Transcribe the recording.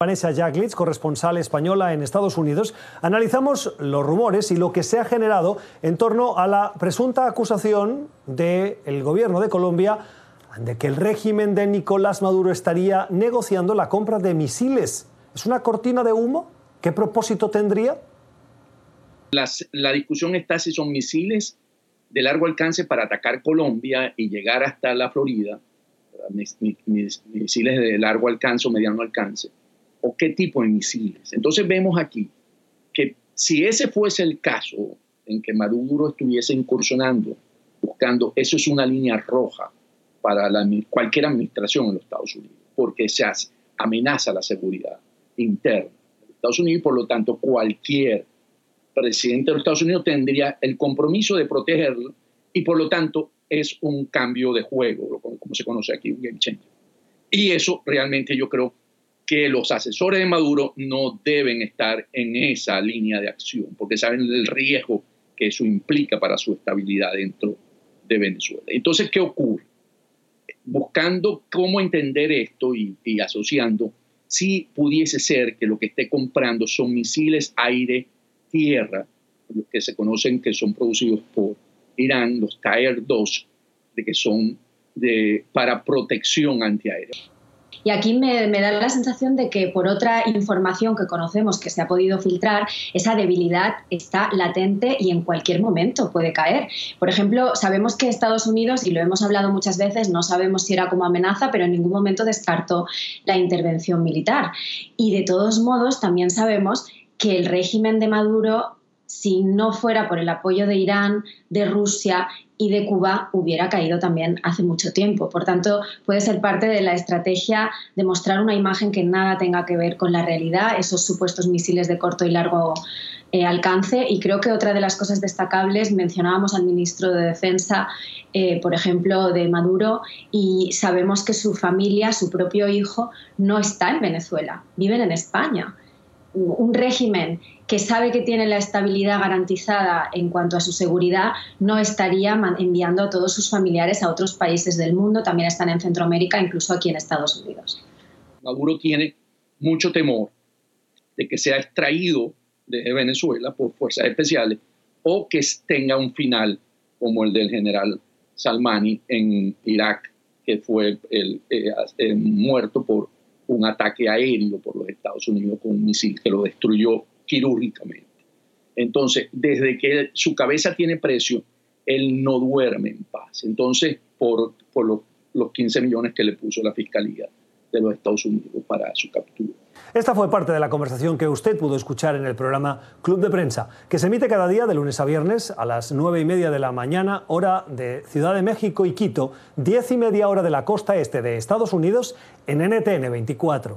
Vanessa Jacklitz, corresponsal española en Estados Unidos, analizamos los rumores y lo que se ha generado en torno a la presunta acusación del gobierno de Colombia de que el régimen de Nicolás Maduro estaría negociando la compra de misiles. ¿Es una cortina de humo? ¿Qué propósito tendría? la discusión está si son misiles de largo alcance para atacar Colombia y llegar hasta la Florida, misiles de largo alcance o mediano alcance o qué tipo de misiles. Entonces vemos aquí que si ese fuese el caso en que Maduro estuviese incursionando, buscando, eso es una línea roja para cualquier administración en los Estados Unidos, porque se amenaza la seguridad interna de Estados Unidos y por lo tanto cualquier presidente de los Estados Unidos tendría el compromiso de protegerlo y por lo tanto es un cambio de juego, como se conoce aquí, un game changer. Y eso realmente yo creo que los asesores de Maduro no deben estar en esa línea de acción, porque saben el riesgo que eso implica para su estabilidad dentro de Venezuela. Entonces, ¿qué ocurre? Buscando cómo entender esto y, asociando, si pudiese ser que lo que esté comprando son misiles aire-tierra, que se conocen que son producidos por Irán, los Tier 2, de que son para protección antiaérea. Y aquí me, da la sensación de que por otra información que conocemos que se ha podido filtrar, esa debilidad está latente y en cualquier momento puede caer. Por ejemplo, sabemos que Estados Unidos, y lo hemos hablado muchas veces, no sabemos si era como amenaza, pero en ningún momento descartó la intervención militar. Y de todos modos, también sabemos que el régimen de Maduro si no fuera por el apoyo de Irán, de Rusia y de Cuba, hubiera caído también hace mucho tiempo. Por tanto, puede ser parte de la estrategia de mostrar una imagen que nada tenga que ver con la realidad, esos supuestos misiles de corto y largo eh, alcance. Y creo que otra de las cosas destacables, mencionábamos al ministro de Defensa, eh, por ejemplo, de Maduro, y sabemos que su familia, su propio hijo, no está en Venezuela, viven en España un régimen que sabe que tiene la estabilidad garantizada en cuanto a su seguridad, no estaría enviando a todos sus familiares a otros países del mundo, también están en Centroamérica, incluso aquí en Estados Unidos. Maduro tiene mucho temor de que sea extraído de Venezuela por fuerzas especiales o que tenga un final como el del general Salmani en Irak, que fue eh, eh, muerto por un ataque aéreo por los Estados Unidos con un misil que lo destruyó quirúrgicamente. Entonces, desde que su cabeza tiene precio, él no duerme en paz. Entonces, por, los 15 millones que le puso la Fiscalía de los Estados Unidos para su captura. Esta fue parte de la conversación que usted pudo escuchar en el programa Club de Prensa, que se emite cada día de lunes a viernes a las nueve y media de la mañana, hora de Ciudad de México y Quito, diez y media hora de la costa este de Estados Unidos en NTN 24.